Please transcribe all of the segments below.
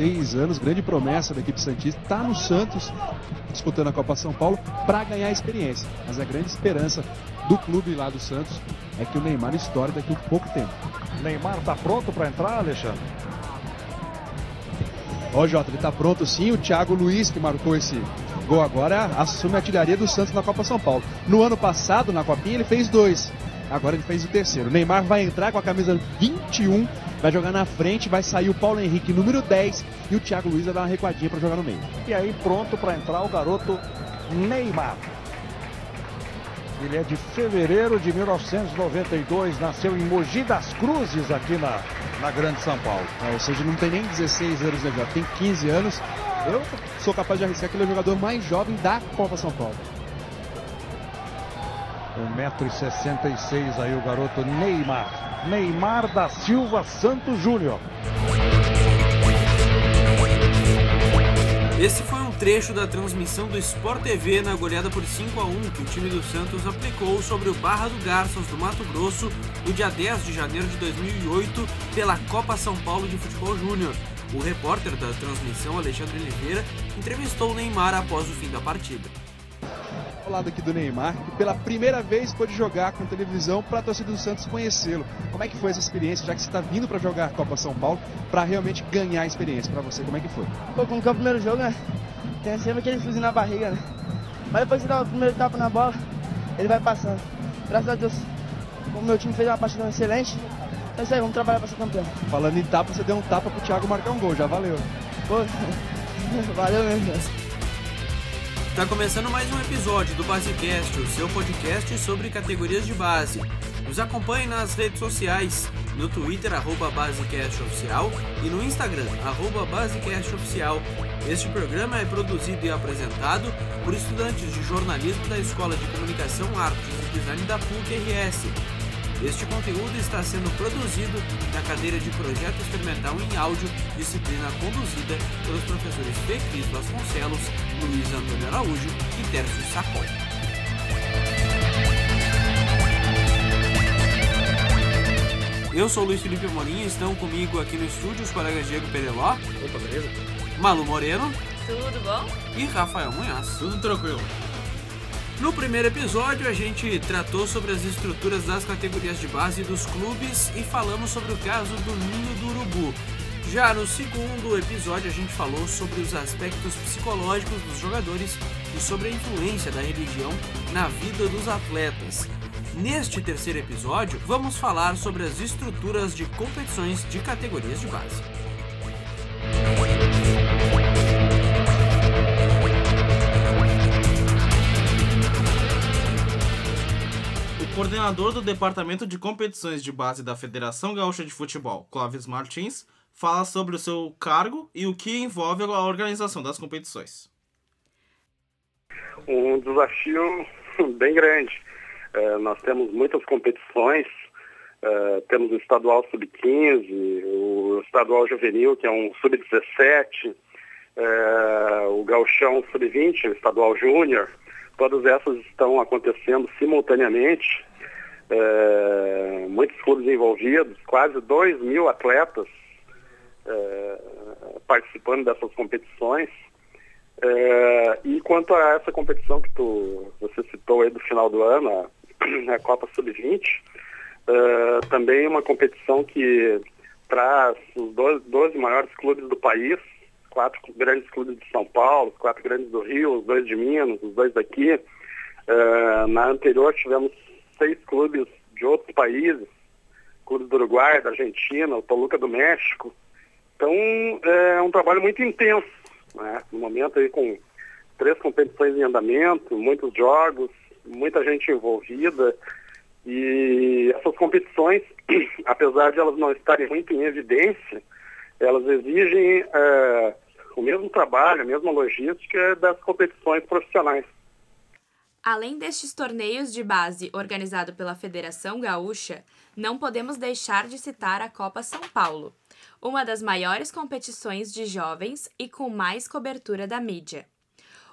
16 anos, grande promessa da equipe Santista, está no Santos, disputando a Copa São Paulo, para ganhar experiência. Mas a grande esperança do clube lá do Santos é que o Neymar estoure daqui a pouco tempo. Neymar está pronto para entrar, Alexandre? Ó, Jota, ele está pronto sim. O Thiago Luiz, que marcou esse gol agora, assume a artilharia do Santos na Copa São Paulo. No ano passado, na Copinha, ele fez dois. Agora ele fez o terceiro. O Neymar vai entrar com a camisa 21, vai jogar na frente, vai sair o Paulo Henrique, número 10, e o Thiago Luiz vai dar uma recuadinha para jogar no meio. E aí, pronto para entrar o garoto Neymar. Ele é de fevereiro de 1992, nasceu em Mogi das Cruzes, aqui na, na Grande São Paulo. É, ou seja, não tem nem 16 anos, né, já tem 15 anos. Eu sou capaz de arriscar que ele é o jogador mais jovem da Copa São Paulo. 1,66m aí o garoto Neymar. Neymar da Silva Santos Júnior. Esse foi um trecho da transmissão do Sport TV na goleada por 5 a 1 que o time do Santos aplicou sobre o Barra do Garças do Mato Grosso no dia 10 de janeiro de 2008 pela Copa São Paulo de Futebol Júnior. O repórter da transmissão, Alexandre Oliveira, entrevistou o Neymar após o fim da partida ao lado aqui do Neymar, que pela primeira vez pôde jogar com televisão para a torcida do Santos conhecê-lo. Como é que foi essa experiência, já que você está vindo para jogar a Copa São Paulo, para realmente ganhar a experiência para você? Como é que foi? Pô, como que é o primeiro jogo, né? Tem sempre aquele friozinho na barriga, né? Mas depois que dá o primeiro tapa na bola, ele vai passando. Graças a Deus, o meu time fez uma partida excelente. É isso aí, vamos trabalhar para ser campeão. Falando em tapa, você deu um tapa pro Thiago marcar um gol, já valeu. Pô, valeu mesmo. Está começando mais um episódio do Basecast, o seu podcast sobre categorias de base. Nos acompanhe nas redes sociais, no Twitter, arroba BasecastOficial e no Instagram, arroba BasecastOficial. Este programa é produzido e apresentado por estudantes de jornalismo da Escola de Comunicação, Artes e Design da PUC-RS este conteúdo está sendo produzido na cadeira de Projeto Experimental em Áudio, disciplina conduzida pelos professores Cris Vasconcelos, Luiz Antônio Araújo e Tércio Sacol. Eu sou o Luiz Felipe e estão comigo aqui no estúdio os colegas Diego Pereló. Opa, beleza? Malu Moreno. Tudo bom? E Rafael Munhoz. Tudo tranquilo. No primeiro episódio, a gente tratou sobre as estruturas das categorias de base dos clubes e falamos sobre o caso do Ninho do Urubu. Já no segundo episódio, a gente falou sobre os aspectos psicológicos dos jogadores e sobre a influência da religião na vida dos atletas. Neste terceiro episódio, vamos falar sobre as estruturas de competições de categorias de base. Coordenador do Departamento de Competições de Base da Federação Gaúcha de Futebol, Clóvis Martins, fala sobre o seu cargo e o que envolve a organização das competições. Um desafio bem grande. É, nós temos muitas competições, é, temos o estadual sub-15, o estadual juvenil, que é um sub-17, é, o gauchão sub-20, o estadual júnior, todas essas estão acontecendo simultaneamente é, muitos clubes envolvidos, quase 2 mil atletas é, participando dessas competições. É, e quanto a essa competição que tu, você citou aí do final do ano, a, a Copa Sub-20, é, também uma competição que traz os 12, 12 maiores clubes do país, quatro grandes clubes de São Paulo, quatro grandes do Rio, os dois de Minas, os dois daqui. Na anterior tivemos seis clubes de outros países, clubes do Uruguai, da Argentina, o Toluca do México. Então é um trabalho muito intenso, né? no momento aí com três competições em andamento, muitos jogos, muita gente envolvida. E essas competições, apesar de elas não estarem muito em evidência, elas exigem é, o mesmo trabalho, a mesma logística das competições profissionais. Além destes torneios de base organizado pela Federação Gaúcha, não podemos deixar de citar a Copa São Paulo, uma das maiores competições de jovens e com mais cobertura da mídia.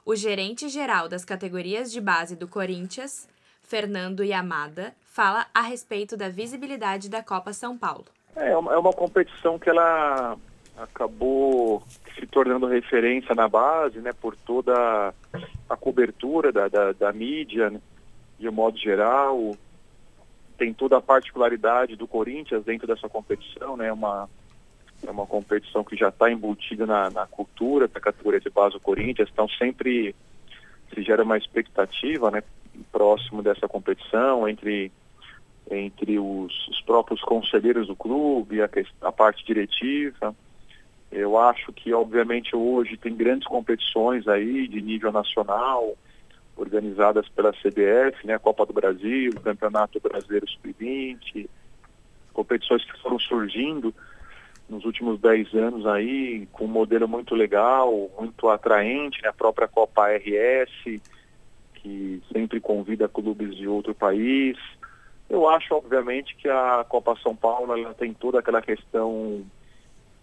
O gerente geral das categorias de base do Corinthians, Fernando Yamada, fala a respeito da visibilidade da Copa São Paulo. É, uma, é uma competição que ela acabou se tornando referência na base, né, por toda a cobertura da, da, da mídia, né, de um modo geral. Tem toda a particularidade do Corinthians dentro dessa competição, né, uma, é uma competição que já está embutida na, na cultura da categoria de base do Corinthians, então sempre se gera uma expectativa, né, próximo dessa competição entre entre os, os próprios conselheiros do clube, a, a parte diretiva. Eu acho que, obviamente, hoje tem grandes competições aí de nível nacional, organizadas pela CBF, né, Copa do Brasil, Campeonato Brasileiro Sub-20, competições que foram surgindo nos últimos 10 anos aí, com um modelo muito legal, muito atraente, né, a própria Copa RS, que sempre convida clubes de outro país. Eu acho, obviamente, que a Copa São Paulo ela tem toda aquela questão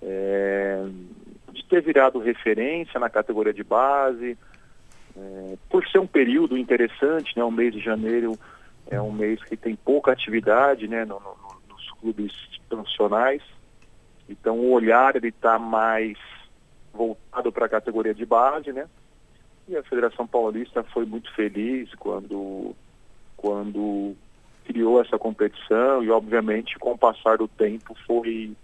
é, de ter virado referência na categoria de base, é, por ser um período interessante, né, o mês de janeiro é um mês que tem pouca atividade né, no, no, nos clubes profissionais, então o olhar está mais voltado para a categoria de base, né? E a Federação Paulista foi muito feliz quando, quando criou essa competição e obviamente com o passar do tempo foi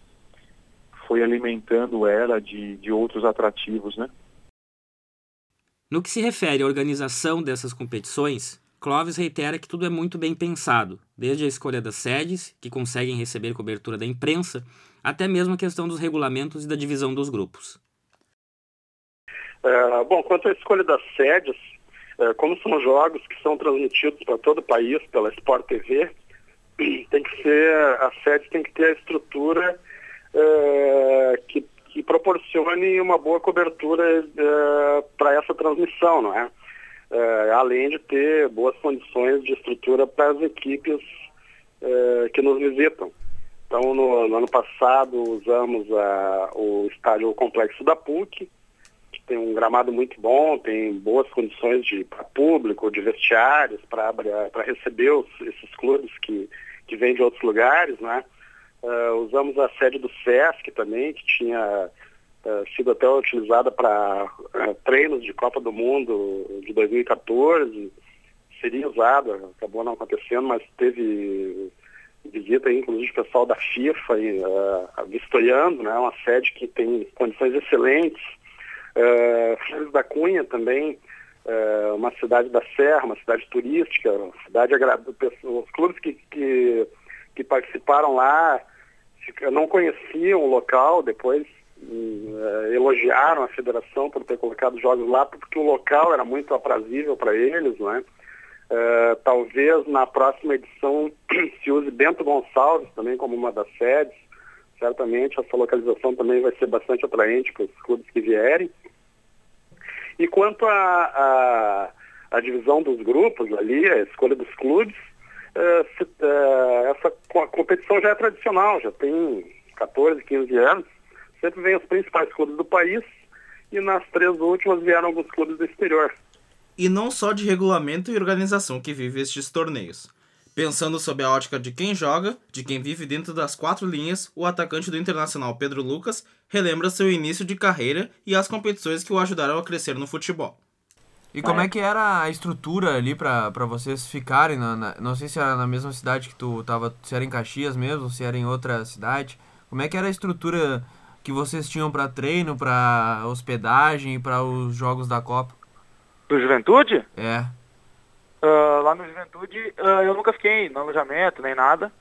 foi alimentando ela de, de outros atrativos, né? No que se refere à organização dessas competições, Clóvis reitera que tudo é muito bem pensado, desde a escolha das sedes, que conseguem receber cobertura da imprensa, até mesmo a questão dos regulamentos e da divisão dos grupos. É, bom, quanto à escolha das sedes, é, como são jogos que são transmitidos para todo o país pela Sport TV, tem que ser, a sede tem que ter a estrutura é, que, que, proporcione uma boa cobertura é, para essa transmissão, não é? é? além de ter boas condições de estrutura para as equipes que nos visitam. Então, no, no ano passado, usamos a, o estádio Complexo da PUC, que tem um gramado muito bom, tem boas condições para público, de vestiários, para receber os, esses clubes que, que vêm de outros lugares, né? Uh, usamos a sede do SESC também, que tinha uh, sido até utilizada para uh, treinos de Copa do Mundo de 2014. Seria usada, acabou não acontecendo, mas teve visita aí, inclusive o pessoal da FIFA e, vistoriando, né? Uma sede que tem condições excelentes. Flores da Cunha também, uma cidade da Serra, uma cidade turística, uma cidade agradável. Os clubes que, que, que participaram lá não conheciam o local, depois uh, elogiaram a federação por ter colocado jogos lá, porque o local era muito aprazível para eles, né? Uh, talvez na próxima edição se use Bento Gonçalves também como uma das sedes. Certamente essa localização também vai ser bastante atraente para os clubes que vierem. E quanto à divisão dos grupos ali, a escolha dos clubes, é, é, essa competição já é tradicional, já tem 14, 15 anos. Sempre vem os principais clubes do país e nas três últimas vieram alguns clubes do exterior. E não só de regulamento e organização que vive estes torneios. Pensando sob a ótica de quem joga, de quem vive dentro das quatro linhas, o atacante do Internacional Pedro Lucas relembra seu início de carreira e as competições que o ajudaram a crescer no futebol. E como é que era a estrutura ali para vocês ficarem? Na, na, não sei se era na mesma cidade que tu tava, se era em Caxias mesmo, se era em outra cidade. Como é que era a estrutura que vocês tinham para treino, para hospedagem e para os jogos da Copa? Do Juventude? É. Uh, lá no Juventude uh, eu nunca fiquei no alojamento nem nada.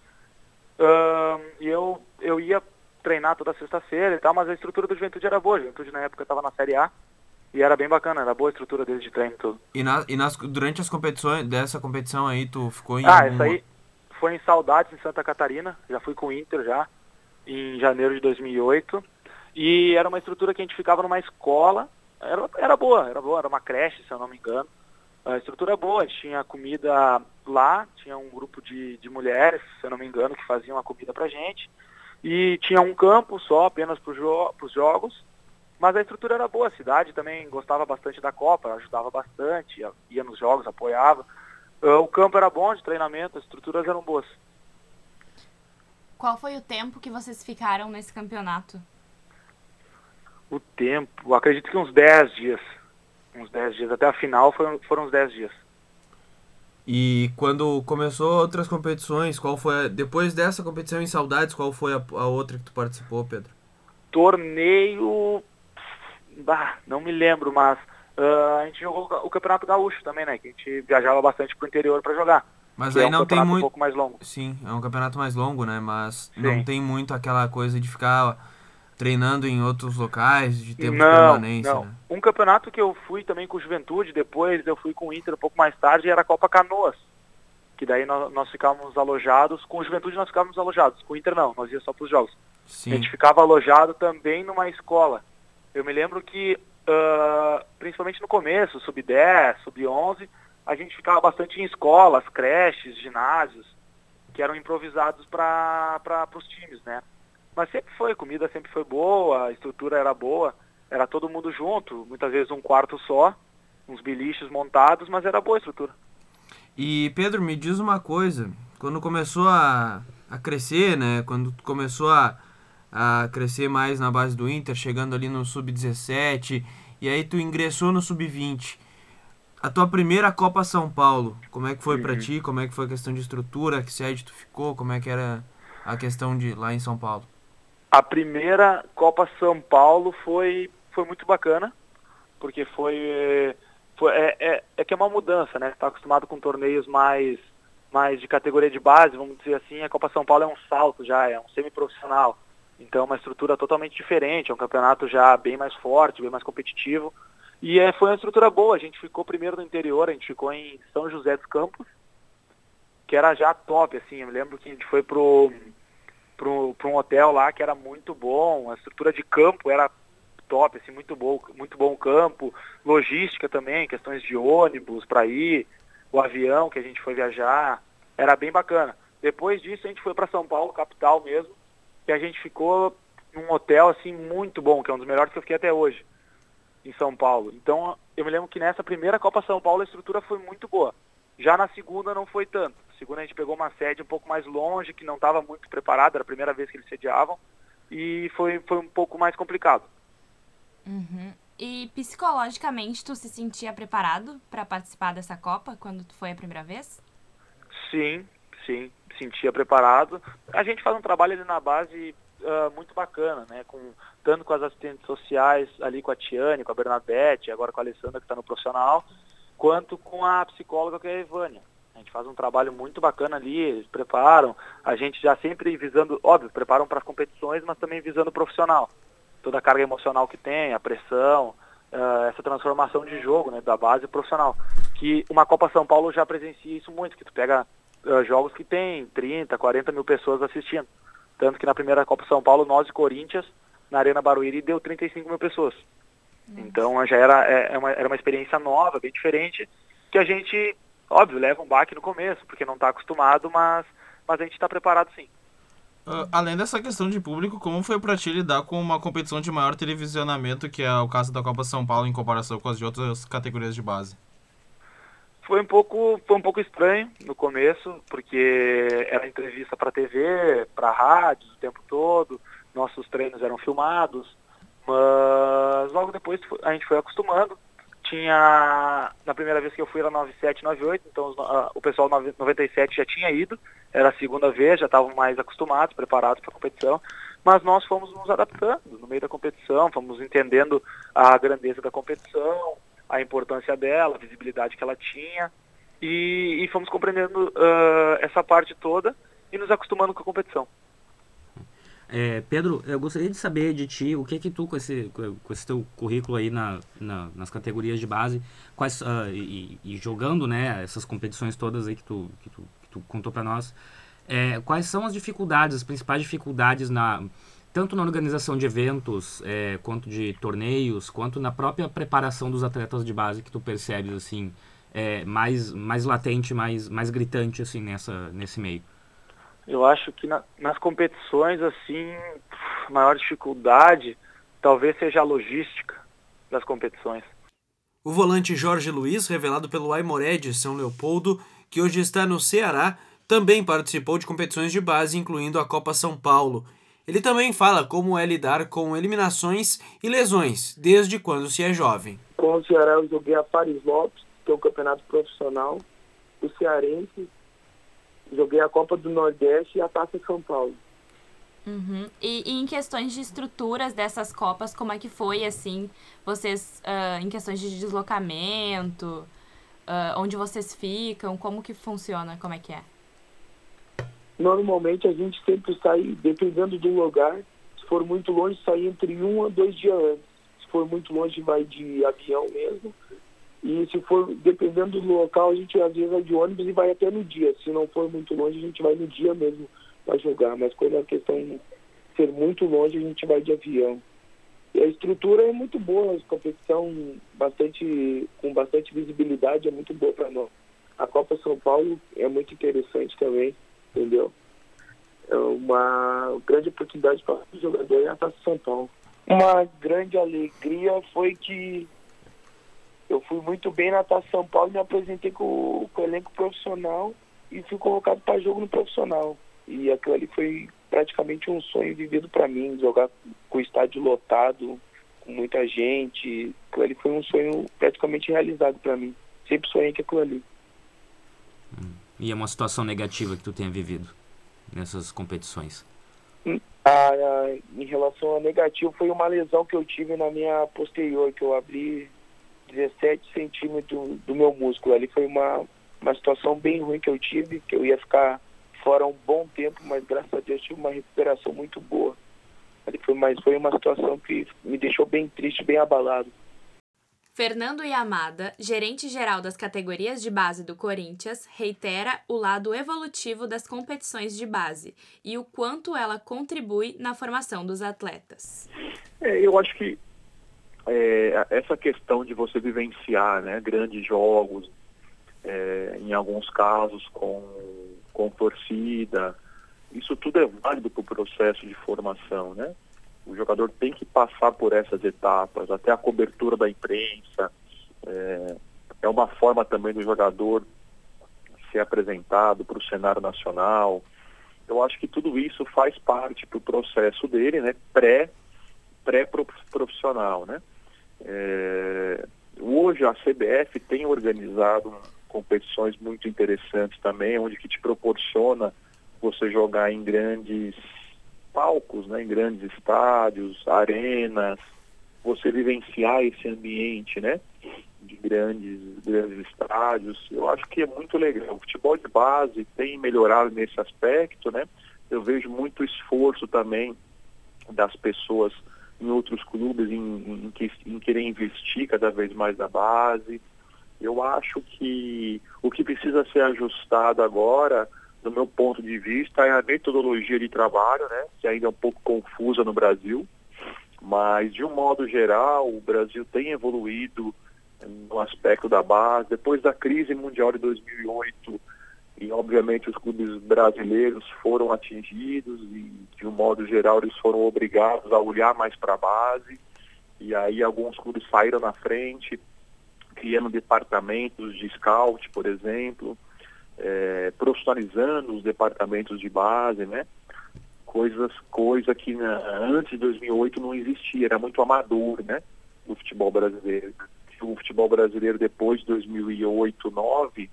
Uh, e eu, eu ia treinar toda sexta-feira e tal, mas a estrutura do Juventude era boa. A Juventude na época estava na Série A. E era bem bacana, era boa a estrutura deles de treino e tudo. E, na, e nas, durante as competições, dessa competição aí, tu ficou em Ah, algum... essa aí foi em Saudades, em Santa Catarina. Já fui com o Inter já, em janeiro de 2008. E era uma estrutura que a gente ficava numa escola. Era, era boa, era boa, era uma creche, se eu não me engano. A estrutura é boa, tinha comida lá, tinha um grupo de, de mulheres, se eu não me engano, que faziam a comida pra gente. E tinha um campo só, apenas para jo os jogos mas a estrutura era boa, a cidade também gostava bastante da Copa, ajudava bastante, ia nos jogos, apoiava. Ah, o campo era bom de treinamento, as estruturas eram boas. Qual foi o tempo que vocês ficaram nesse campeonato? O tempo, acredito que uns 10 dias. Uns 10 dias. Até a final foram, foram uns 10 dias. E quando começou outras competições, qual foi a, depois dessa competição em Saudades, qual foi a, a outra que tu participou, Pedro? Torneio, bah, não me lembro, mas uh, a gente jogou o Campeonato Gaúcho também, né? Que a gente viajava bastante pro interior para jogar. Mas aí é um não tem muito. um pouco mais longo. Sim, é um campeonato mais longo, né? Mas Sim. não tem muito aquela coisa de ficar treinando em outros locais, de tempo de não, permanência, não. né? Um campeonato que eu fui também com Juventude, depois eu fui com o Inter um pouco mais tarde, era a Copa Canoas. Que daí nós, nós ficávamos alojados, com Juventude nós ficávamos alojados, com o Inter não, nós ia só para os jogos. A Sim. gente ficava alojado também numa escola. Eu me lembro que, ah, principalmente no começo, sub-10, sub-11, a gente ficava bastante em escolas, creches, ginásios, que eram improvisados para os times, né? Mas sempre foi, comida sempre foi boa, a estrutura era boa, era todo mundo junto, muitas vezes um quarto só, uns biliches montados, mas era boa a estrutura. E Pedro, me diz uma coisa, quando começou a, a crescer, né? Quando começou a, a crescer mais na base do Inter, chegando ali no sub-17, e aí tu ingressou no sub-20. A tua primeira Copa São Paulo, como é que foi Uhum. ti? Como é que foi a questão de estrutura? Que sede tu ficou? Como é que era a questão de lá em São Paulo? A primeira Copa São Paulo foi, foi muito bacana, porque foi, foi é, é, é que é uma mudança, né? Está acostumado com torneios mais, mais de categoria de base, vamos dizer assim, a Copa São Paulo é um salto já, é um semiprofissional. Então é uma estrutura totalmente diferente, é um campeonato já bem mais forte, bem mais competitivo. E é, foi uma estrutura boa, a gente ficou primeiro no interior, a gente ficou em São José dos Campos, que era já top, assim, eu me lembro que a gente foi pro para um hotel lá que era muito bom, a estrutura de campo era top, assim, muito bom, muito bom campo, logística também, questões de ônibus para ir, o avião que a gente foi viajar, era bem bacana. Depois disso a gente foi para São Paulo, capital mesmo, e a gente ficou num hotel assim muito bom, que é um dos melhores que eu fiquei até hoje em São Paulo. Então eu me lembro que nessa primeira Copa São Paulo a estrutura foi muito boa. Já na segunda não foi tanto. Na segunda a gente pegou uma sede um pouco mais longe, que não estava muito preparada, era a primeira vez que eles sediavam, e foi, foi um pouco mais complicado. Uhum. E psicologicamente, tu se sentia preparado para participar dessa Copa quando foi a primeira vez? Sim, sentia preparado. A gente faz um trabalho ali na base ah, muito bacana, né? Com, tanto com as assistentes sociais, ali com a Tiane, com a Bernadette, agora com a Alessandra que está no profissional, quanto com a psicóloga que é a Evânia. A gente faz um trabalho muito bacana ali, eles preparam, a gente já sempre visando, óbvio, preparam para as competições, mas também visando o profissional. Toda a carga emocional que tem, a pressão, ah, essa transformação de jogo, né, da base profissional. Que uma Copa São Paulo já presencia isso muito, que tu pega ah, jogos que tem 30, 40 mil pessoas assistindo. Tanto que na primeira Copa São Paulo, nós e Corinthians, na Arena Barueri, deu 35 mil pessoas. Então já era, é, é uma, era uma experiência nova, bem diferente, que a gente, óbvio, leva um baque no começo, porque não está acostumado, mas, mas a gente está preparado sim. Ah, além dessa questão de público, como foi pra ti lidar com uma competição de maior televisionamento, que é o caso da Copa São Paulo, em comparação com as de outras categorias de base? Foi um pouco, foi um pouco estranho no começo, porque era entrevista para TV, para rádio o tempo todo, nossos treinos eram filmados, mas logo depois a gente foi acostumando. Tinha, na primeira vez que eu fui era 97, 98, então o pessoal 9 97 já tinha ido, era a segunda vez, já estavam mais acostumados, preparados para a competição, mas nós fomos nos adaptando no meio da competição, fomos entendendo a grandeza da competição, a importância dela, a visibilidade que ela tinha, e, e fomos compreendendo ah, essa parte toda e nos acostumando com a competição. É, Pedro, eu gostaria de saber de ti o que que tu, com esse, com esse teu currículo aí na, na- nas categorias de base, quais, ah, e, e jogando, né, essas competições todas aí que tu, que tu, que tu contou para nós, é, quais são as dificuldades, as principais dificuldades na tanto na organização de eventos, é, quanto de torneios, quanto na própria preparação dos atletas de base que tu percebes, assim, é, mais, mais latente, mais, mais gritante, assim, nessa, nesse meio? Eu acho que na- nas competições, assim, a maior dificuldade talvez seja a logística das competições. O volante Jorge Luiz, revelado pelo Aimoré de São Leopoldo, que hoje está no Ceará, também participou de competições de base, incluindo a Copa São Paulo. Ele também fala como é lidar com eliminações e lesões desde quando se é jovem. Com o Ceará eu joguei a Paris Lopes, que é um campeonato profissional, o Cearense, joguei a Copa do Nordeste e a Taça São Paulo. Uhum. E, e, em questões de estruturas dessas copas, como é que foi, assim, vocês, uh, em questões de deslocamento, uh, onde vocês ficam, como que funciona, como é que é? Normalmente a gente sempre sai, dependendo do lugar, se for muito longe, sai entre um a dois dias antes. Se for muito longe, vai de avião mesmo. E se for, dependendo do local, a gente às vezes vai de ônibus e vai até no dia. Se não for muito longe, a gente vai no dia mesmo para jogar. Mas quando a questão de ser muito longe, a gente vai de avião. E a estrutura é muito boa, a competição bastante, com bastante visibilidade é muito boa para nós. A Copa São Paulo é muito interessante também entendeu? É uma grande oportunidade para o jogador em Taça São Paulo. Uma grande alegria foi que eu fui muito bem na Taça São Paulo, me apresentei com, com o elenco profissional e fui colocado para jogo no profissional. E aquilo ali foi praticamente um sonho vivido para mim, jogar com o estádio lotado, com muita gente. Aquilo ali foi um sonho praticamente realizado para mim. Sempre sonhei com aquilo ali. E é uma situação negativa que tu tenha vivido nessas competições? Hum, ah, em relação a negativo, foi uma lesão que eu tive na minha posterior, que eu abri 17 centímetros do meu músculo. Ali foi uma, uma situação bem ruim que eu tive, que eu ia ficar fora um bom tempo, mas graças a Deus tive uma recuperação muito boa. Ali foi, mas foi uma situação que me deixou bem triste, bem abalado. Fernando Yamada, gerente-geral das categorias de base do Corinthians, reitera o lado evolutivo das competições de base e o quanto ela contribui na formação dos atletas. É, eu acho que é, essa questão de você vivenciar né, grandes jogos, é, em alguns casos com, com torcida, isso tudo é válido para o processo de formação, né? O jogador tem que passar por essas etapas, até a cobertura da imprensa. É, é uma forma também do jogador ser apresentado para o cenário nacional. Eu acho que tudo isso faz parte do processo dele, né? Pré, pré-profissional, né? É, hoje a CBF tem organizado competições muito interessantes também, onde que te proporciona você jogar em grandes palcos, né, em grandes estádios, arenas, você vivenciar esse ambiente, né, de grandes, grandes estádios, eu acho que é muito legal. O futebol de base tem melhorado nesse aspecto, né? Eu vejo muito esforço também das pessoas em outros clubes em, em, em querer investir cada vez mais na base. Eu acho que o que precisa ser ajustado agora do meu ponto de vista, é a metodologia de trabalho, né, que ainda é um pouco confusa no Brasil, mas de um modo geral, o Brasil tem evoluído no aspecto da base. Depois da crise mundial de 2008, e obviamente os clubes brasileiros foram atingidos e de um modo geral eles foram obrigados a olhar mais para a base e aí alguns clubes saíram na frente criando departamentos de scout por exemplo é, profissionalizando os departamentos de base, né? Coisas, coisa que na, antes de 2008 não existia, era muito amador, né? O futebol brasileiro. O futebol brasileiro depois de 2008, 2009,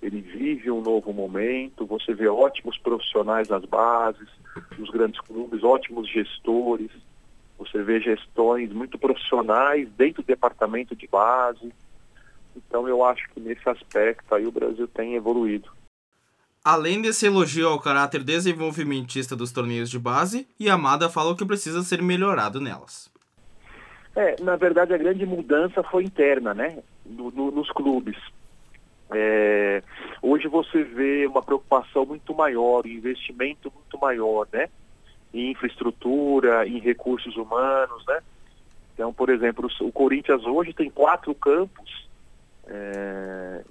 ele vive um novo momento. Você vê ótimos profissionais nas bases, nos grandes clubes, ótimos gestores. Você vê gestões muito profissionais dentro do departamento de base então eu acho que nesse aspecto aí o Brasil tem evoluído. Além desse elogio ao caráter desenvolvimentista dos torneios de base, Yamada fala o que precisa ser melhorado nelas. É, na verdade a grande mudança foi interna, né? No, no, nos clubes. É, hoje você vê uma preocupação muito maior, um investimento muito maior, né? Em infraestrutura, em recursos humanos, né? Então, por exemplo, o Corinthians hoje tem quatro campos é,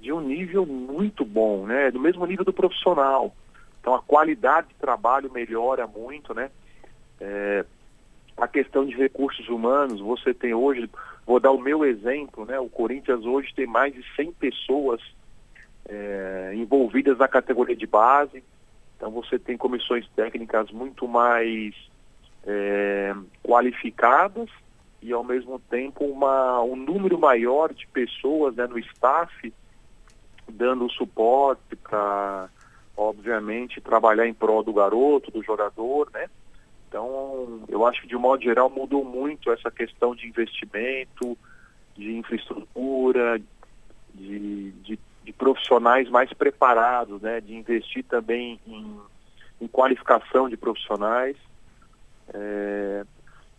de um nível muito bom, né? Do mesmo nível do profissional. Então a qualidade de trabalho melhora muito, né? É, a questão de recursos humanos, você tem hoje, vou dar o meu exemplo, né? O Corinthians hoje tem mais de 100 pessoas é, envolvidas na categoria de base. Então você tem comissões técnicas muito mais é, qualificadas e ao mesmo tempo uma, um número maior de pessoas né, no staff dando suporte para, obviamente, trabalhar em prol do garoto, do jogador, né? Então, eu acho que de um modo geral mudou muito essa questão de investimento, de infraestrutura, de, de, de profissionais mais preparados, né? De investir também em, em qualificação de profissionais. É,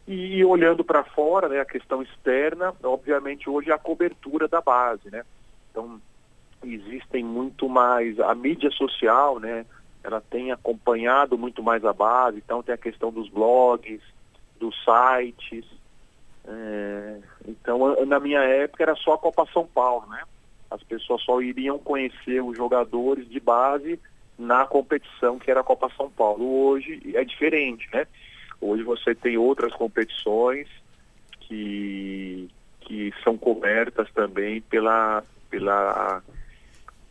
e, olhando para fora, né, a questão externa, obviamente hoje é a cobertura da base, né? Então, existem muito mais a mídia social, né? Ela tem acompanhado muito mais a base, então tem a questão dos blogs, dos sites. É, então, na minha época era só a Copa São Paulo, né? As pessoas só iriam conhecer os jogadores de base na competição que era a Copa São Paulo. Hoje é diferente, né? Hoje você tem outras competições que, que são cobertas também pela, pela,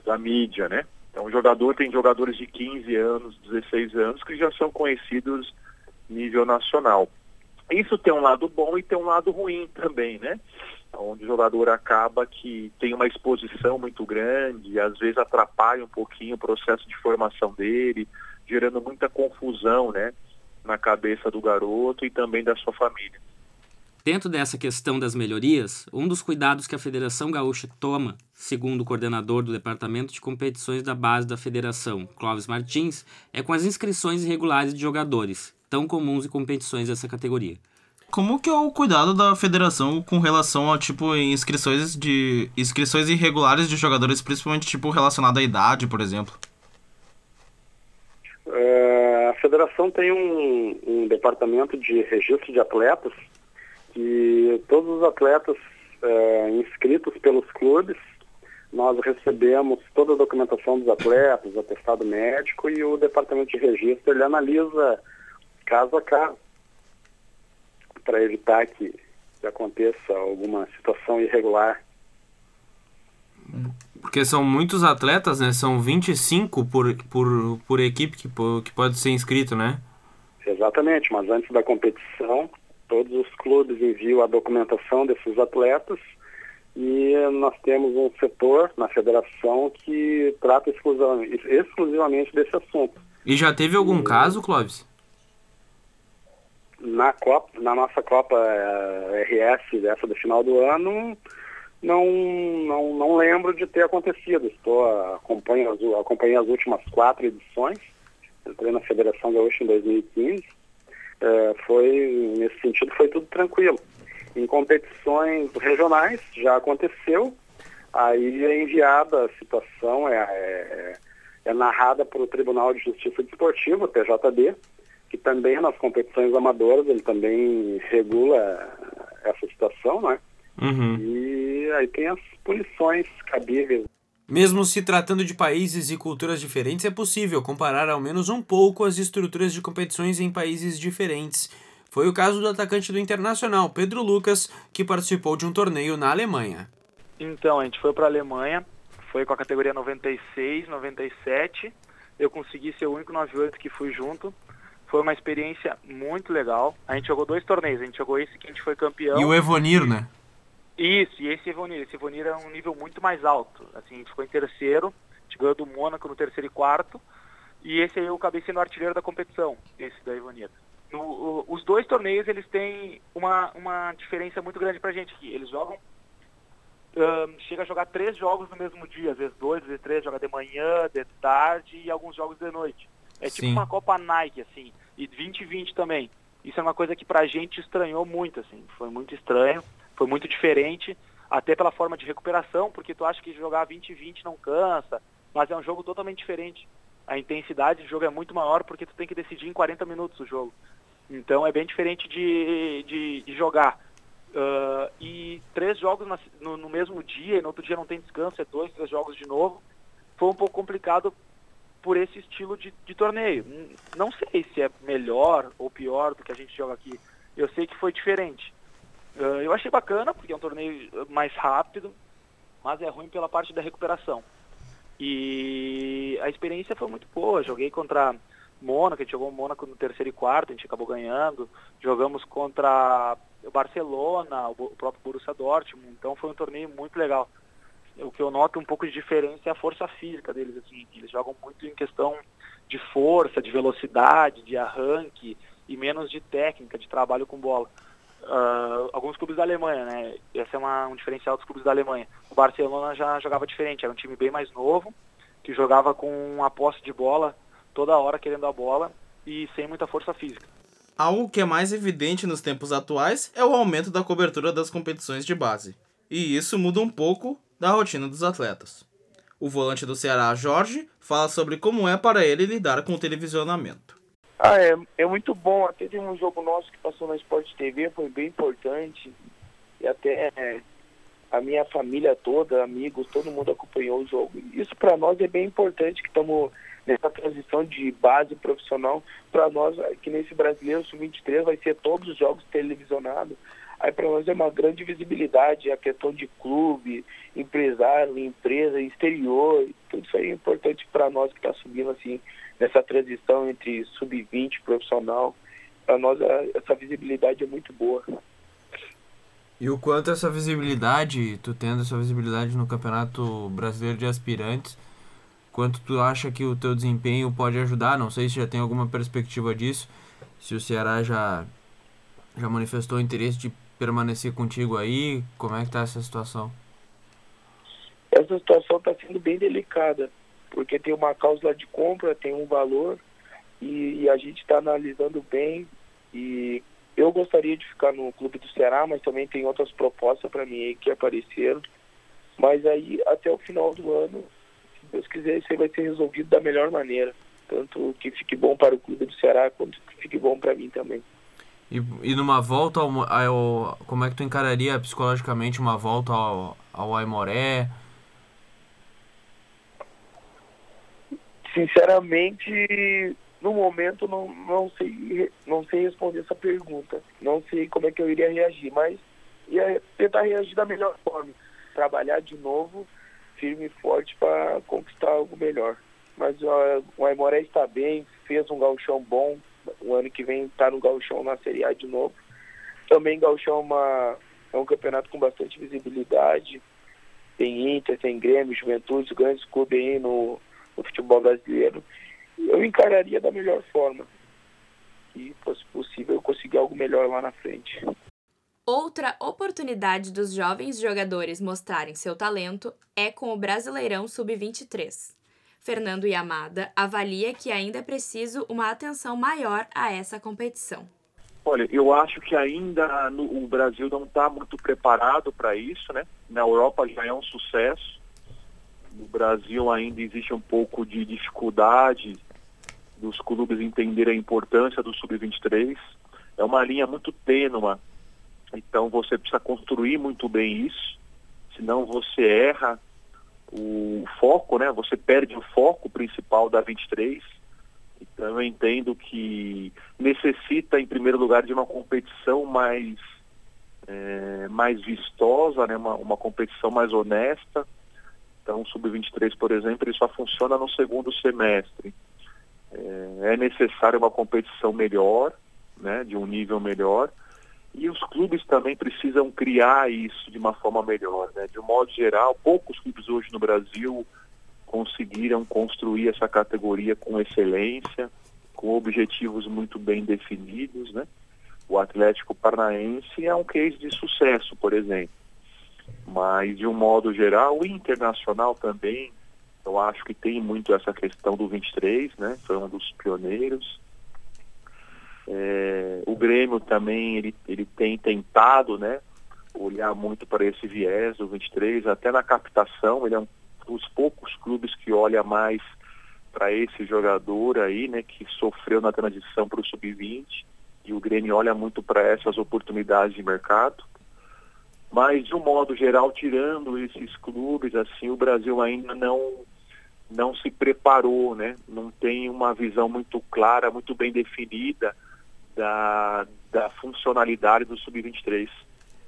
pela mídia, né? Então o jogador tem jogadores de 15 anos, 16 anos que já são conhecidos nível nacional. Isso tem um lado bom e tem um lado ruim também, né? Onde o jogador acaba que tem uma exposição muito grande, às vezes atrapalha um pouquinho o processo de formação dele, gerando muita confusão, né? Na cabeça do garoto e também da sua família. Dentro dessa questão das melhorias, um dos cuidados que a Federação Gaúcha toma, segundo o coordenador do Departamento de Competições da Base da Federação, Clóvis Martins, é com as inscrições irregulares de jogadores, tão comuns em competições dessa categoria. Como que é o cuidado da federação com relação a tipo inscrições de inscrições irregulares de jogadores, principalmente tipo relacionado à idade, por exemplo? É, a federação tem um, um, departamento de registro de atletas que todos os atletas é, inscritos pelos clubes, nós recebemos toda a documentação dos atletas, atestado médico e o departamento de registro ele analisa caso a caso para evitar que, que aconteça alguma situação irregular. Porque são muitos atletas, né? São 25 por, por, por equipe que, que pode ser inscrito, né? Exatamente, mas antes da competição, todos os clubes enviam a documentação desses atletas e nós temos um setor na federação que trata exclusivamente, exclusivamente desse assunto. E já teve algum e, caso, Clóvis? Na, Copa, na nossa Copa eh, RS, dessa do final do ano, não, não, não lembro de ter acontecido. Estou acompanho as, as últimas quatro edições. Entrei na Federação Gaúcha em 2015. É, foi nesse sentido foi tudo tranquilo. Em competições regionais já aconteceu. Aí é enviada a situação, é, é, é narrada para o Tribunal de Justiça Desportiva, TJD, que também nas competições amadoras ele também regula essa situação, né? Uhum. E aí tem as punições cabíveis. Mesmo se tratando de países e culturas diferentes, é possível comparar ao menos um pouco as estruturas de competições em países diferentes. Foi o caso do atacante do Internacional, Pedro Lucas, que participou de um torneio na Alemanha. Então, a gente foi para a Alemanha, foi com a categoria 96, 97. Eu consegui ser o único 98 que fui junto. Foi uma experiência muito legal. A gente jogou dois torneios. A gente jogou esse que a gente foi campeão. E o Evonir, né? Isso, e esse Evonir. Esse Evonir é um nível muito mais alto. Assim, a gente ficou em terceiro, a gente ganhou do Mônaco no terceiro e quarto. E esse aí eu acabei sendo artilheiro da competição, esse da Evonir. No, o, os dois torneios, eles têm uma, uma diferença muito grande pra gente aqui. Eles jogam um, chega a jogar três jogos no mesmo dia, às vezes dois, às vezes três, joga de manhã, de tarde e alguns jogos de noite. É tipo Sim. uma Copa Nike, assim, e 2020 também. Isso é uma coisa que pra gente estranhou muito, assim, foi muito estranho foi muito diferente, até pela forma de recuperação, porque tu acha que jogar 20-20 não cansa, mas é um jogo totalmente diferente. A intensidade do jogo é muito maior porque tu tem que decidir em 40 minutos o jogo. Então é bem diferente de, de, de jogar. Uh, e três jogos na, no, no, mesmo dia, e no outro dia não tem descanso, é dois, três jogos de novo. Foi um pouco complicado por esse estilo de, de torneio. Não sei se é melhor ou pior do que a gente joga aqui. Eu sei que foi diferente. Uh, eu achei bacana, porque é um torneio mais rápido, mas é ruim pela parte da recuperação. E a experiência foi muito boa. Joguei contra Mônaco, a gente jogou Mônaco no terceiro e quarto, a gente acabou ganhando. Jogamos contra o Barcelona, o próprio Borussia Dortmund. Então foi um torneio muito legal. O que eu noto um pouco de diferença é a força física deles. Assim, eles jogam muito em questão de força, de velocidade, de arranque e menos de técnica, de trabalho com bola. Uh, alguns clubes da Alemanha, né? Esse é uma, um diferencial dos clubes da Alemanha. O Barcelona já jogava diferente, era um time bem mais novo, que jogava com uma posse de bola toda hora querendo a bola e sem muita força física. Algo que é mais evidente nos tempos atuais é o aumento da cobertura das competições de base. E isso muda um pouco da rotina dos atletas. O volante do Ceará, Jorge, fala sobre como é para ele lidar com o televisionamento. Ah, é, é muito bom. Até tem um jogo nosso que passou na Sport TV, foi bem importante. E até é, a minha família toda, amigos, todo mundo acompanhou o jogo. Isso para nós é bem importante que estamos nessa transição de base profissional, para nós, que nesse brasileiro sub-23 vai ser todos os jogos televisionados. Aí para nós é uma grande visibilidade, a questão de clube, empresário, empresa, exterior, tudo isso aí é importante para nós que está subindo assim nessa transição entre sub-20 e profissional. Para nós essa visibilidade é muito boa. E o quanto essa visibilidade, tu tendo essa visibilidade no Campeonato Brasileiro de Aspirantes, quanto tu acha que o teu desempenho pode ajudar? Não sei se já tem alguma perspectiva disso, se o Ceará já, já manifestou interesse de permanecer contigo aí, como é que tá essa situação? Essa situação está sendo bem delicada, porque tem uma cláusula de compra, tem um valor, e, e a gente está analisando bem, e eu gostaria de ficar no clube do Ceará, mas também tem outras propostas para mim que apareceram, mas aí até o final do ano Deus quiser, isso aí vai ser resolvido da melhor maneira. Tanto que fique bom para o clube do Ceará, quanto que fique bom para mim também. E, e numa volta ao, ao, Como é que tu encararia psicologicamente uma volta ao, ao Aimoré? Sinceramente, no momento não, não sei não sei responder essa pergunta. Não sei como é que eu iria reagir, mas ia tentar reagir da melhor forma. Trabalhar de novo firme e forte para conquistar algo melhor. Mas ó, o Aimoré está bem, fez um gauchão bom, o ano que vem está no gauchão na Série A de novo. Também gauchão é, uma, é um campeonato com bastante visibilidade, tem Inter, tem Grêmio, Juventude, grandes clubes aí no, no futebol brasileiro. Eu encararia da melhor forma. E, fosse possível, eu conseguir algo melhor lá na frente. Outra oportunidade dos jovens jogadores mostrarem seu talento é com o Brasileirão Sub-23. Fernando Yamada avalia que ainda é preciso uma atenção maior a essa competição. Olha, eu acho que ainda no, o Brasil não está muito preparado para isso, né? Na Europa já é um sucesso. No Brasil ainda existe um pouco de dificuldade dos clubes entenderem a importância do Sub-23. É uma linha muito tênua então você precisa construir muito bem isso, senão você erra o foco, né? Você perde o foco principal da 23. Então eu entendo que necessita, em primeiro lugar, de uma competição mais, é, mais vistosa, né? uma, uma competição mais honesta. Então o Sub-23, por exemplo, ele só funciona no segundo semestre. É, é necessário uma competição melhor, né? de um nível melhor. E os clubes também precisam criar isso de uma forma melhor. Né? De um modo geral, poucos clubes hoje no Brasil conseguiram construir essa categoria com excelência, com objetivos muito bem definidos. Né? O Atlético Paranaense é um case de sucesso, por exemplo. Mas, de um modo geral, o Internacional também, eu acho que tem muito essa questão do 23, né? foi um dos pioneiros. É, o Grêmio também ele, ele tem tentado né, olhar muito para esse viés do 23, até na captação, ele é um dos poucos clubes que olha mais para esse jogador aí, né, que sofreu na transição para o sub-20, e o Grêmio olha muito para essas oportunidades de mercado. Mas de um modo geral, tirando esses clubes, assim, o Brasil ainda não não se preparou, né? Não tem uma visão muito clara, muito bem definida da, da funcionalidade do Sub-23.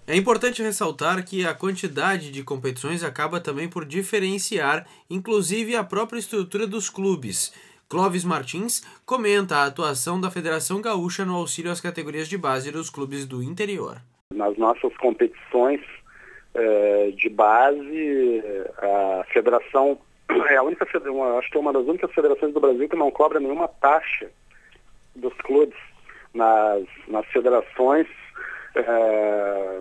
É importante ressaltar que a quantidade de competições acaba também por diferenciar, inclusive a própria estrutura dos clubes. Clóvis Martins comenta a atuação da Federação Gaúcha no auxílio às categorias de base dos clubes do interior. Nas nossas competições eh, de base, a federação é a única, acho que é uma das únicas federações do Brasil que não cobra nenhuma taxa dos clubes. Nas, nas federações eh,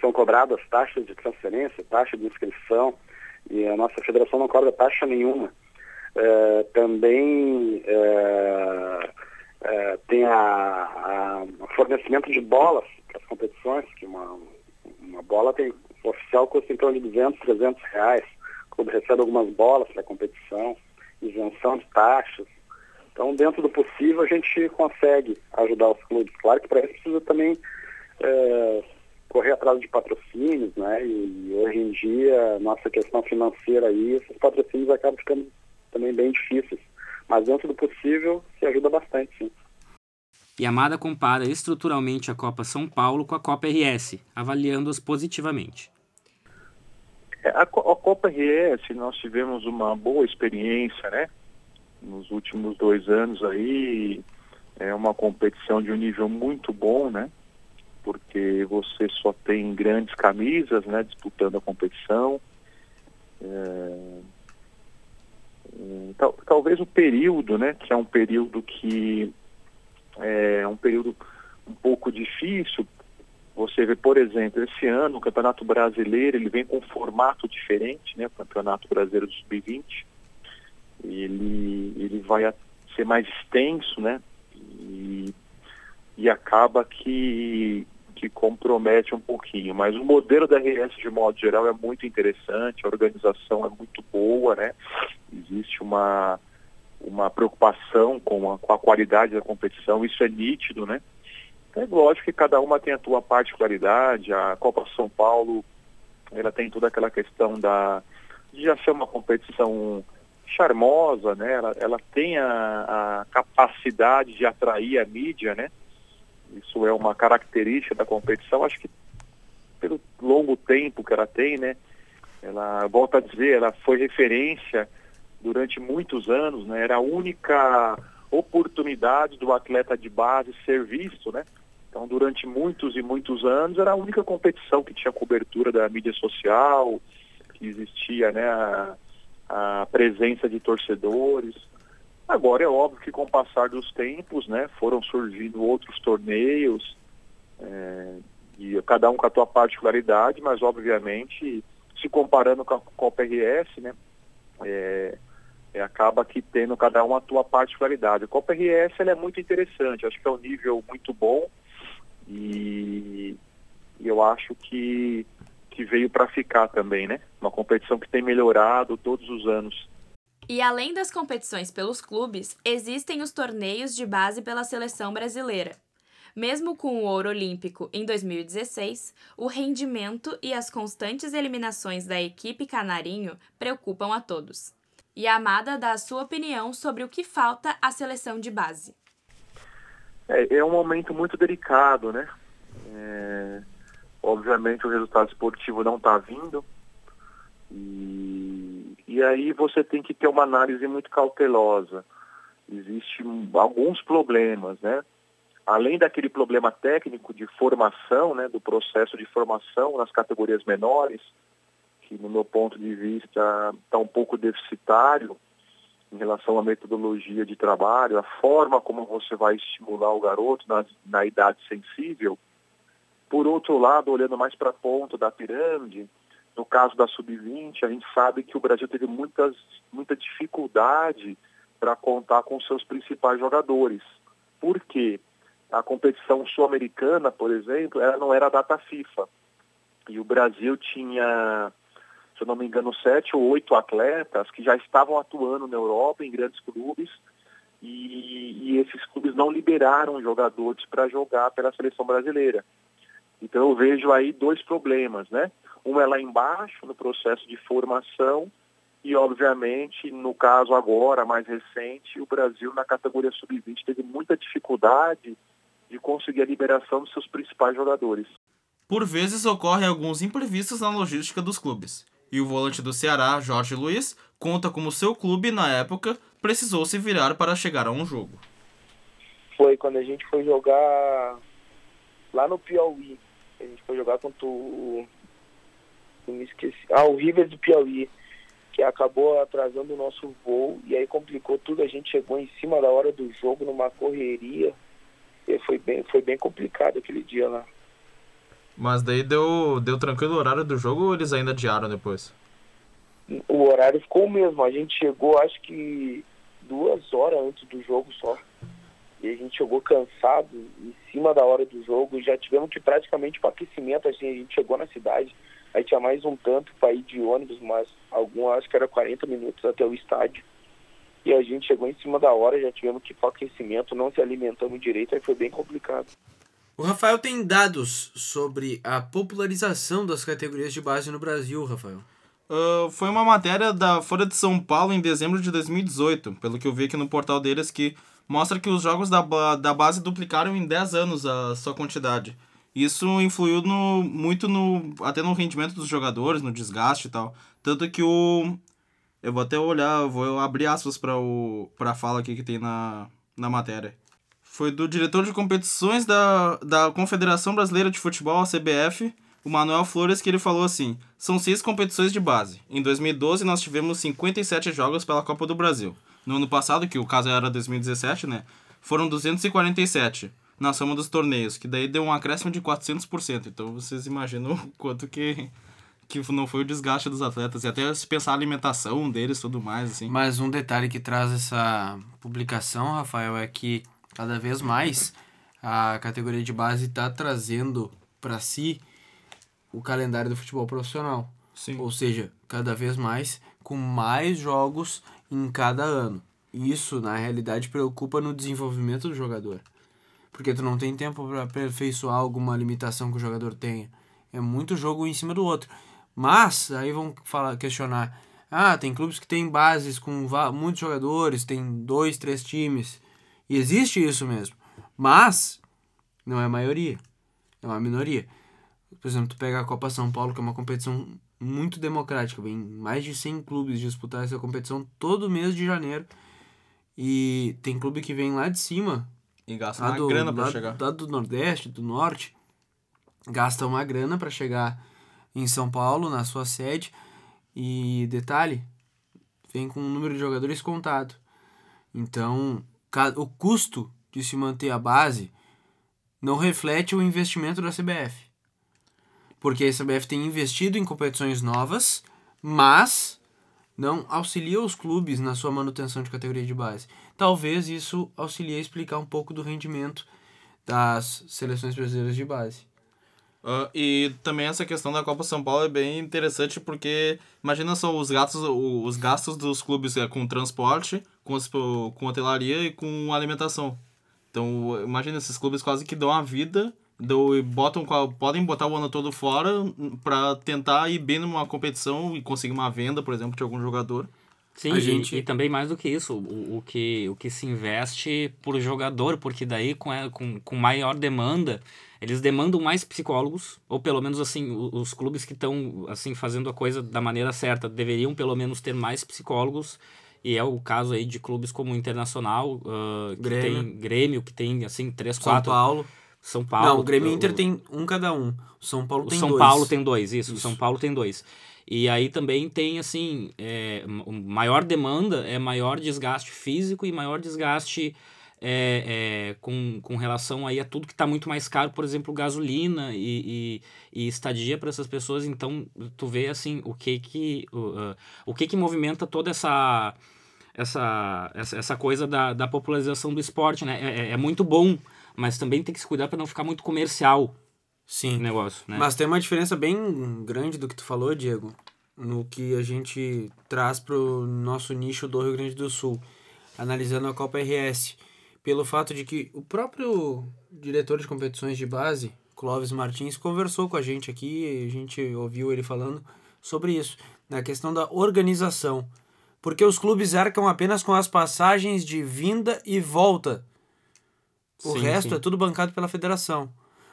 são cobradas taxas de transferência, taxa de inscrição, e a nossa federação não cobra taxa nenhuma. É, também é, é, tem a, a, fornecimento de bolas as competições, que uma, uma bola tem oficial custa em torno de 200, 300 reais. O clube recebe algumas bolas para competição, isenção de taxas. Então, dentro do possível, a gente consegue ajudar os clubes. Claro que para isso precisa também é, correr atrás de patrocínios, né? E hoje em dia, nossa questão financeira aí, esses patrocínios acabam ficando também bem difíceis. Mas dentro do possível, se ajuda bastante, sim. Yamada compara estruturalmente a Copa São Paulo com a Copa RS, avaliando-as positivamente. É, a, Copa RS, nós tivemos uma boa experiência, né? Nos últimos dois anos aí, é uma competição de um nível muito bom, né? Porque você só tem grandes camisas, né? Disputando a competição. É, tal, talvez o período, né, que é um período que é um período um pouco difícil. Você vê, por exemplo, esse ano o Campeonato Brasileiro ele vem com um formato diferente, né, o Campeonato Brasileiro do Sub-20. Ele ele vai ser mais extenso, né, e, e acaba que que compromete um pouquinho. Mas o modelo da RS, de modo geral, é muito interessante, a organização é muito boa, né? Existe uma, uma preocupação com a, com a qualidade da competição, isso é nítido, né? É lógico que cada uma tem a sua particularidade, a Copa São Paulo, ela tem toda aquela questão da de já ser uma competição charmosa, né? Ela, ela tem a, a capacidade de atrair a mídia, né? isso é uma característica da competição, acho que pelo longo tempo que ela tem, né? Ela, volta a dizer, ela foi referência durante muitos anos, né? Era a única oportunidade do atleta de base ser visto, né? Então, durante muitos e muitos anos, era a única competição que tinha cobertura da mídia social, que existia, né? A, a presença de torcedores. Agora é óbvio que com o passar dos tempos, né, foram surgindo outros torneios, é, e cada um com a sua particularidade, mas obviamente, se comparando com a Copa RS, né, é, é, acaba que tendo cada um a sua particularidade. A Copa RS é muito interessante, acho que é um nível muito bom e, e eu acho que, que veio para ficar também, né? Uma competição que tem melhorado todos os anos. E além das competições pelos clubes, existem os torneios de base pela seleção brasileira. Mesmo com o ouro olímpico em 2016, o rendimento e as constantes eliminações da equipe canarinho preocupam a todos. E a Amada dá a sua opinião sobre o que falta à seleção de base. É, é um momento muito delicado, né? É, obviamente o resultado esportivo não está vindo, e, e aí você tem que ter uma análise muito cautelosa. Existem alguns problemas, né? Além daquele problema técnico de formação, né, do processo de formação nas categorias menores, que no meu ponto de vista está um pouco deficitário em relação à metodologia de trabalho, a forma como você vai estimular o garoto na, na idade sensível. Por outro lado, olhando mais para a ponta da pirâmide, no caso da Sub-20, a gente sabe que o Brasil teve muitas, muita dificuldade para contar com seus principais jogadores. Por quê? A competição sul-americana, por exemplo, ela não era data FIFA. E o Brasil tinha, se eu não me engano, sete ou oito atletas que já estavam atuando na Europa, em grandes clubes, e, e esses clubes não liberaram jogadores para jogar pela seleção brasileira. Então eu vejo aí dois problemas, né? Um é lá embaixo, no processo de formação, e, obviamente, no caso agora, mais recente, o Brasil, na categoria sub-20, teve muita dificuldade de conseguir a liberação dos seus principais jogadores. Por vezes ocorrem alguns imprevistos na logística dos clubes. E o volante do Ceará, Jorge Luiz, conta como seu clube, na época, precisou se virar para chegar a um jogo. Foi quando a gente foi jogar lá no Piauí. A gente foi jogar contra o. Me esqueci. Ah, o River do Piauí. Que acabou atrasando o nosso voo e aí complicou tudo. A gente chegou em cima da hora do jogo numa correria. E foi bem, foi bem complicado aquele dia lá. Mas daí deu, deu tranquilo o horário do jogo ou eles ainda adiaram depois? O horário ficou o mesmo. A gente chegou, acho que duas horas antes do jogo só. E a gente chegou cansado, em cima da hora do jogo. Já tivemos que praticamente para aquecimento, assim, a gente chegou na cidade. Aí tinha mais um tanto para ir de ônibus, mas algum acho que era 40 minutos até o estádio. E a gente chegou em cima da hora, já tivemos que ir para aquecimento, não se alimentamos direito, aí foi bem complicado. O Rafael tem dados sobre a popularização das categorias de base no Brasil, Rafael. Uh, foi uma matéria da Folha de São Paulo em dezembro de 2018, pelo que eu vi aqui no portal deles, que mostra que os jogos da, da base duplicaram em 10 anos a sua quantidade. Isso influiu no, muito no até no rendimento dos jogadores, no desgaste e tal. Tanto que o. Eu vou até olhar, vou abrir aspas para a fala aqui que tem na, na matéria. Foi do diretor de competições da, da Confederação Brasileira de Futebol, a CBF, o Manuel Flores, que ele falou assim: são seis competições de base. Em 2012 nós tivemos 57 jogos pela Copa do Brasil. No ano passado, que o caso era 2017, né? Foram 247 na soma dos torneios, que daí deu um acréscimo de 400%. Então vocês imaginam o quanto que, que não foi o desgaste dos atletas. E até se pensar a alimentação deles tudo mais, assim. Mas um detalhe que traz essa publicação, Rafael, é que cada vez mais a categoria de base está trazendo para si o calendário do futebol profissional. Sim. Ou seja, cada vez mais com mais jogos em cada ano. Isso, na realidade, preocupa no desenvolvimento do jogador. Porque tu não tem tempo para aperfeiçoar alguma limitação que o jogador tenha. É muito jogo em cima do outro. Mas, aí vão falar, questionar. Ah, tem clubes que tem bases com muitos jogadores, tem dois, três times. E existe isso mesmo. Mas, não é a maioria. É uma minoria. Por exemplo, tu pega a Copa São Paulo, que é uma competição muito democrática. Vem mais de 100 clubes disputar essa competição todo mês de janeiro. E tem clube que vem lá de cima. E gasta uma do, grana para chegar. Lá do Nordeste, do Norte. Gasta uma grana para chegar em São Paulo, na sua sede. E detalhe, vem com um número de jogadores contado. Então, o custo de se manter a base não reflete o investimento da CBF porque a CBF tem investido em competições novas, mas não auxilia os clubes na sua manutenção de categoria de base. Talvez isso auxilie a explicar um pouco do rendimento das seleções brasileiras de base. Uh, e também essa questão da Copa São Paulo é bem interessante porque imagina só os gastos, os gastos dos clubes é, com transporte, com, com hotelaria e com alimentação. Então imagina esses clubes quase que dão a vida do, botam, podem botar o ano todo fora para tentar ir bem numa competição e conseguir uma venda, por exemplo, de algum jogador. Sim, a gente... e, também mais do que isso, o, o, que, o que se investe por jogador, porque daí com, com, com maior demanda, eles demandam mais psicólogos, ou pelo menos assim, os, clubes que estão assim fazendo a coisa da maneira certa deveriam pelo menos ter mais psicólogos, e é o caso aí de clubes como o Internacional, uh, que Grêmio. tem Grêmio, que tem assim, três, São quatro... Paulo são Paulo. Não, o Grêmio e Inter tem um cada um. O São Paulo tem São dois. São Paulo tem dois, isso, isso. São Paulo tem dois. E aí também tem, assim, é, maior demanda é maior desgaste físico e maior desgaste é, é, com, com relação aí a tudo que está muito mais caro, por exemplo, gasolina e, e, e estadia para essas pessoas. Então, tu vê, assim, o que que, uh, o que, que movimenta toda essa, essa, essa, essa coisa da, da popularização do esporte, né? É, é, é muito bom mas também tem que se cuidar para não ficar muito comercial Sim. o negócio, né? Mas tem uma diferença bem grande do que tu falou, Diego, no que a gente traz pro nosso nicho do Rio Grande do Sul, analisando a Copa RS, pelo fato de que o próprio diretor de competições de base, Clóvis Martins, conversou com a gente aqui, a gente ouviu ele falando sobre isso, na questão da organização. Porque os clubes arcam apenas com as passagens de vinda e volta o sim, resto sim. é tudo bancado pela federação.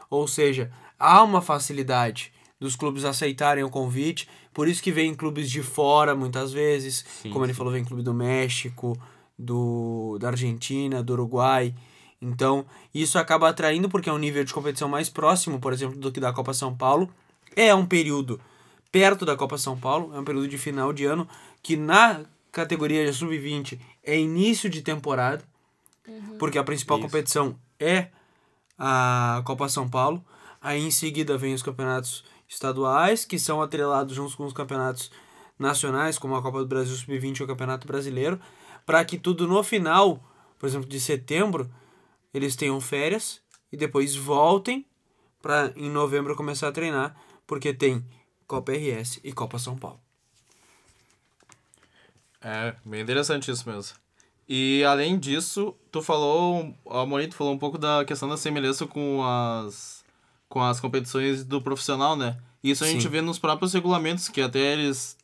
Ou seja, há uma facilidade dos clubes aceitarem o convite, por isso que vem clubes de fora muitas vezes, Sim, como ele falou, vem clube do México, do da Argentina, do Uruguai. Então, isso acaba atraindo porque é um nível de competição mais próximo, por exemplo, do que da Copa São Paulo. É um período perto da Copa São Paulo, é um período de final de ano que na categoria de sub-20 é início de temporada, porque a principal Isso. competição é a Copa São Paulo. Aí em seguida vem os campeonatos estaduais, que são atrelados juntos com os campeonatos nacionais, como a Copa do Brasil Sub-20 e o Campeonato Brasileiro, para que tudo no final, por exemplo, de setembro, eles tenham férias e depois voltem para em novembro começar a treinar, porque tem Copa RS e Copa São Paulo. É, bem interessante isso mesmo. E além disso, tu falou, a Morito falou um pouco da questão da semelhança com as com as competições do profissional, né? Isso a gente Sim. vê nos próprios regulamentos, que até eles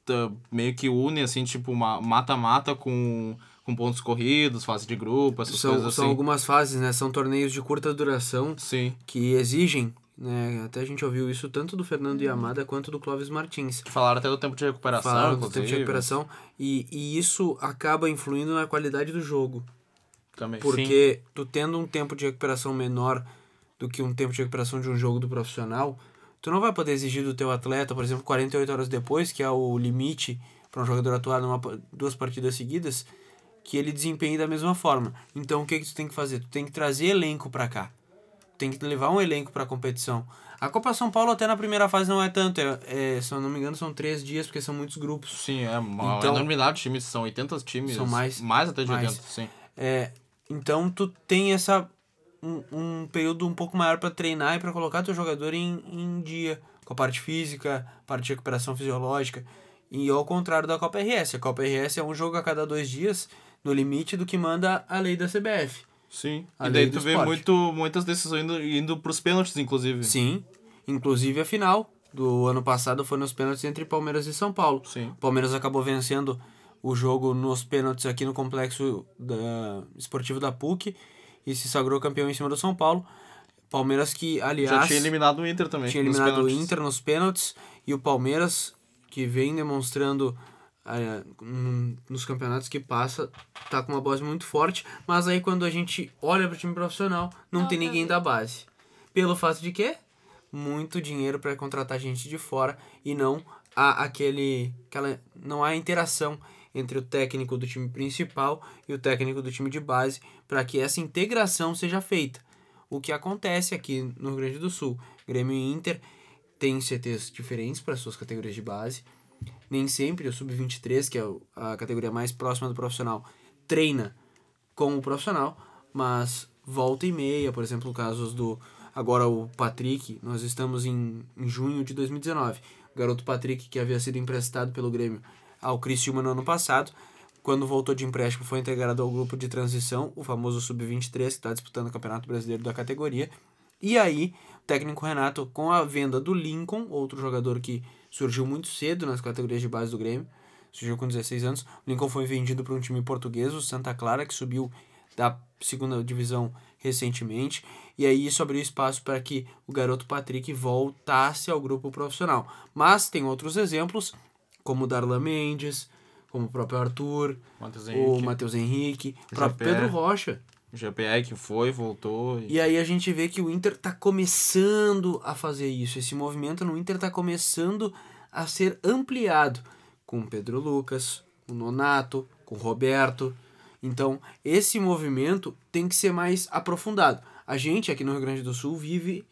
meio que unem, assim, tipo, mata-mata com, com pontos corridos, fase de grupo, essas São, coisas são assim. algumas fases, né? São torneios de curta duração Sim. que exigem, né? Até a gente ouviu isso tanto do Fernando Yamada quanto do Clóvis Martins. Falaram até do tempo de recuperação, Falaram do tempo de recuperação e, e isso acaba influindo na qualidade do jogo. Também. Porque tu tendo um tempo de recuperação menor do que um tempo de recuperação de um jogo do profissional, tu não vai poder exigir do teu atleta, por exemplo, 48 horas depois, que é o limite para um jogador atuar numa, duas partidas seguidas, que ele desempenhe da mesma forma. Então o que, que tu tem que fazer? Tu tem que trazer elenco para cá. Tu tem que levar um elenco para a competição. A Copa São Paulo até na primeira fase não é tanto, é, é, se eu não me engano são três dias, porque são muitos grupos. Sim, é uma Então- enormidade de times, são 80 times. São mais- Mais até de mais. 80, sim. É, então tu tem essa um, um período um pouco maior para treinar e para colocar teu jogador em, em dia com a parte física, parte de recuperação fisiológica. E ao contrário da Copa RS, a Copa RS é um jogo a cada dois dias no limite do que manda a lei da CBF. Sim. A e daí tu vê esporte. muito, muitas decisões indo, indo pros pênaltis, inclusive. Sim, inclusive a final do ano passado foi nos pênaltis entre Palmeiras e São Paulo. Sim. O Palmeiras acabou vencendo o jogo nos pênaltis aqui no complexo da, esportivo da PUC e se sagrou campeão em cima do São Paulo. Palmeiras que, aliás, Já tinha eliminado o Inter também. tinha eliminado o. Inter nos pênaltis e o Palmeiras que vem demonstrando nos campeonatos que passa tá com uma base muito forte, mas aí quando a gente olha para o time profissional não tem ninguém da base. Pelo fato de que muito dinheiro para contratar gente de fora e não há aquele aquela não há interação entre o técnico do time principal e o técnico do time de base para que essa integração seja feita. O que acontece aqui no Rio Grande do Sul, Grêmio e Inter têm CTs diferentes para suas categorias de base. Nem sempre o sub-23, que é a categoria mais próxima do profissional, treina com o profissional, mas volta e meia, por exemplo, casos do agora o Patrick, nós estamos em, em junho de 2019. O garoto Patrick, que havia sido emprestado pelo Grêmio ao Criciúma no ano passado, quando voltou de empréstimo foi integrado ao grupo de transição, o famoso sub-23, que está disputando o Campeonato Brasileiro da categoria. E aí, o técnico Renato, com a venda do Lincoln, outro jogador que surgiu muito cedo nas categorias de base do Grêmio, surgiu com 16 anos, o Lincoln foi vendido para um time português, o Santa Clara, que subiu da segunda divisão recentemente, e aí isso abriu espaço para que o garoto Patrick voltasse ao grupo profissional. Mas tem outros exemplos, como o Darlan Mendes, como o próprio Arthur, Matheus o. Matheus Henrique, o próprio Jean-Pierre. Pedro Rocha. GPR que foi, voltou. E... E aí a gente vê que o Inter tá começando a fazer isso. Esse movimento no Inter tá começando a ser ampliado com Pedro Lucas, com o Nonato, com Roberto. Então, esse movimento tem que ser mais aprofundado. A gente aqui no Rio Grande do Sul vive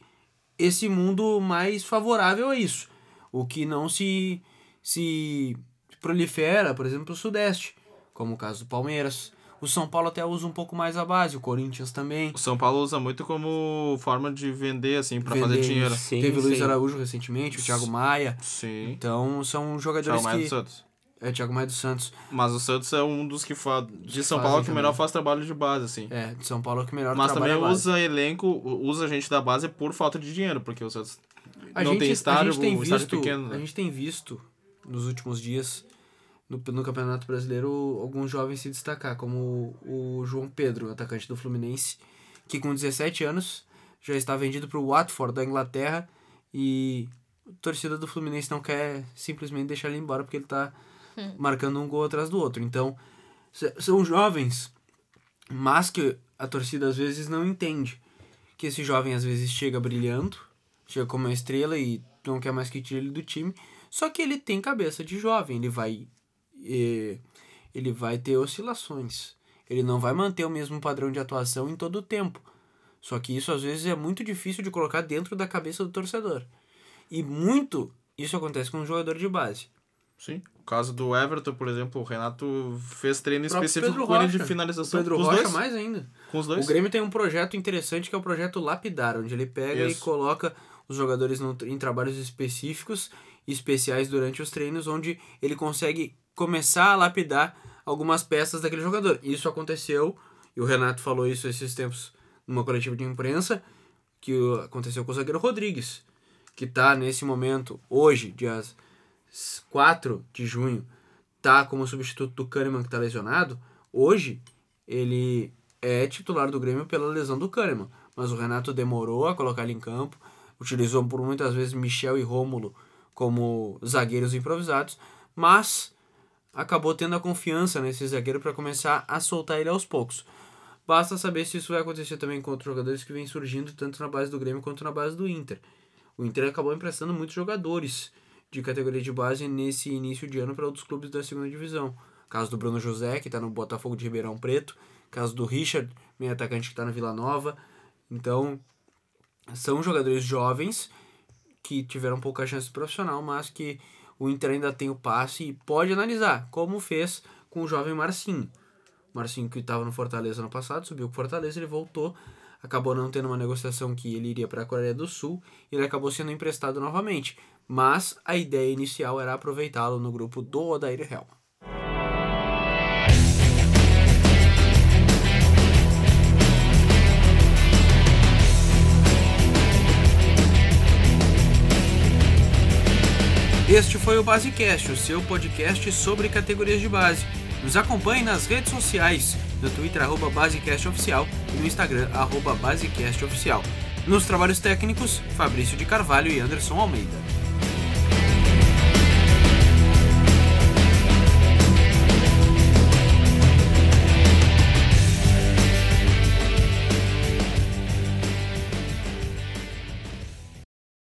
esse mundo mais favorável a isso. O que não se, se prolifera, por exemplo, o Sudeste, como o caso do Palmeiras. O São Paulo até usa um pouco mais a base, o Corinthians também. O São Paulo usa muito como forma de vender, assim, pra Vender fazer dinheiro. isso. Teve o Luiz Araújo recentemente, o Thiago Maia. Sim. Então são jogadores Thiago Maia que... do Santos. É, Thiago Maia dos Santos. Mas o Santos é um dos que faz. De São Paulo que também. melhor faz trabalho de base, assim. É, de São Paulo é o que melhor Mas também a base. usa elenco, usa gente da base por falta de dinheiro, porque o Santos A não gente, tem estádio, a gente tem o estádio visto, pequeno. A né? gente tem visto nos últimos dias no, no Campeonato Brasileiro alguns jovens se destacar, como o, o João Pedro, atacante do Fluminense, que com 17 anos já está vendido para o Watford da Inglaterra e a torcida do Fluminense não quer simplesmente deixar ele embora porque ele tá marcando um gol atrás do outro. Então, são jovens, mas que a torcida às vezes não entende. Que esse jovem às vezes chega brilhando, chega como uma estrela e não quer mais que tire ele do time. Só que ele tem cabeça de jovem, ele vai ele vai ter oscilações. Ele não vai manter o mesmo padrão de atuação em todo o tempo. Só que isso às vezes é muito difícil de colocar dentro da cabeça do torcedor. E muito isso acontece com um jogador de base. Sim. O caso do Everton, por exemplo, o Renato fez treino específico Pedro com ele de finalização. O Pedro com Rocha dois. mais ainda. Com os dois. O Grêmio tem um projeto interessante que é o projeto Lapidar, onde ele pega e Isso. coloca os jogadores no- em trabalhos específicos e especiais durante os treinos, onde ele consegue começar a lapidar algumas peças daquele jogador. Isso aconteceu, e o Renato falou isso esses tempos numa coletiva de imprensa, que aconteceu com o zagueiro Rodrigues, que está nesse momento, hoje, dia 4 de junho, tá como substituto do Kahneman que tá lesionado, hoje ele é titular do Grêmio pela lesão do Kahneman, mas o Renato demorou a colocar ele em campo, utilizou por muitas vezes Michel e Rômulo como zagueiros improvisados, mas acabou tendo a confiança nesse zagueiro para começar a soltar ele aos poucos. Basta saber se isso vai acontecer também com outros jogadores que vêm surgindo tanto na base do Grêmio quanto na base do Inter. O Inter acabou emprestando muitos jogadores de categoria de base nesse início de ano para outros clubes da segunda divisão. Caso do Bruno José, que está no Botafogo de Ribeirão Preto. Caso do Richard, meio atacante que está no Vila Nova. Então, são jogadores jovens que tiveram pouca chance profissional, mas que o Inter ainda tem o passe e pode analisar, como fez com o jovem Marcinho. Marcinho que estava no Fortaleza no passado, subiu com o Fortaleza, ele voltou, acabou não tendo uma negociação que ele iria para a Coreia do Sul, ele acabou sendo emprestado novamente. Mas a ideia inicial era aproveitá-lo no grupo do Odair Helma. Este foi o Basecast, o seu podcast sobre categorias de base. Nos acompanhe nas redes sociais, no Twitter arroba Basecast Oficial e no Instagram arroba Basecast Oficial. Nos trabalhos técnicos, Fabrício de Carvalho e Anderson Almeida.